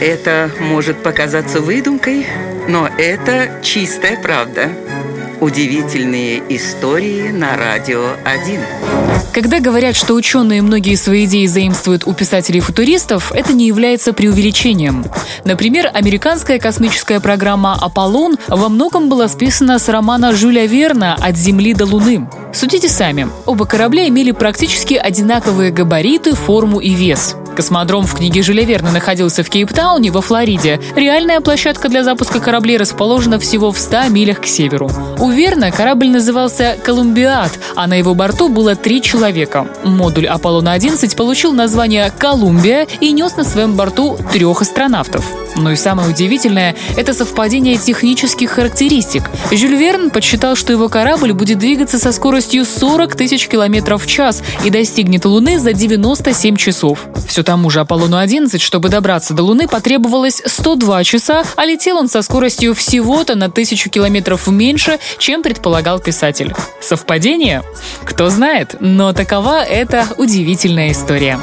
Это может показаться выдумкой, но это чистая правда. Удивительные истории на радио 1. Когда говорят, что ученые многие свои идеи заимствуют у писателей-футуристов, это не является преувеличением. Например, американская космическая программа «Аполлон» во многом была списана с романа Жюля Верна «От Земли до Луны». Судите сами, оба корабля имели практически одинаковые габариты, форму и вес. Космодром в книге Жюля Верна находился в Кейптауне во Флориде. Реальная площадка для запуска кораблей расположена всего в 100 милях к северу. У Верна корабль назывался «Колумбиад», а на его борту было три человека. Модуль Аполлона-11 получил название «Колумбия» и нес на своем борту трех астронавтов. Но и самое удивительное – это совпадение технических характеристик. Жюль Верн подсчитал, что его корабль будет двигаться со скоростью 40 тысяч километров в час и достигнет Луны за 97 часов. Все тому же Аполлону-11, чтобы добраться до Луны, потребовалось 102 часа, а летел он со скоростью всего-то на тысячу километров меньше, чем предполагал писатель. Совпадение? Кто знает, но такова эта удивительная история.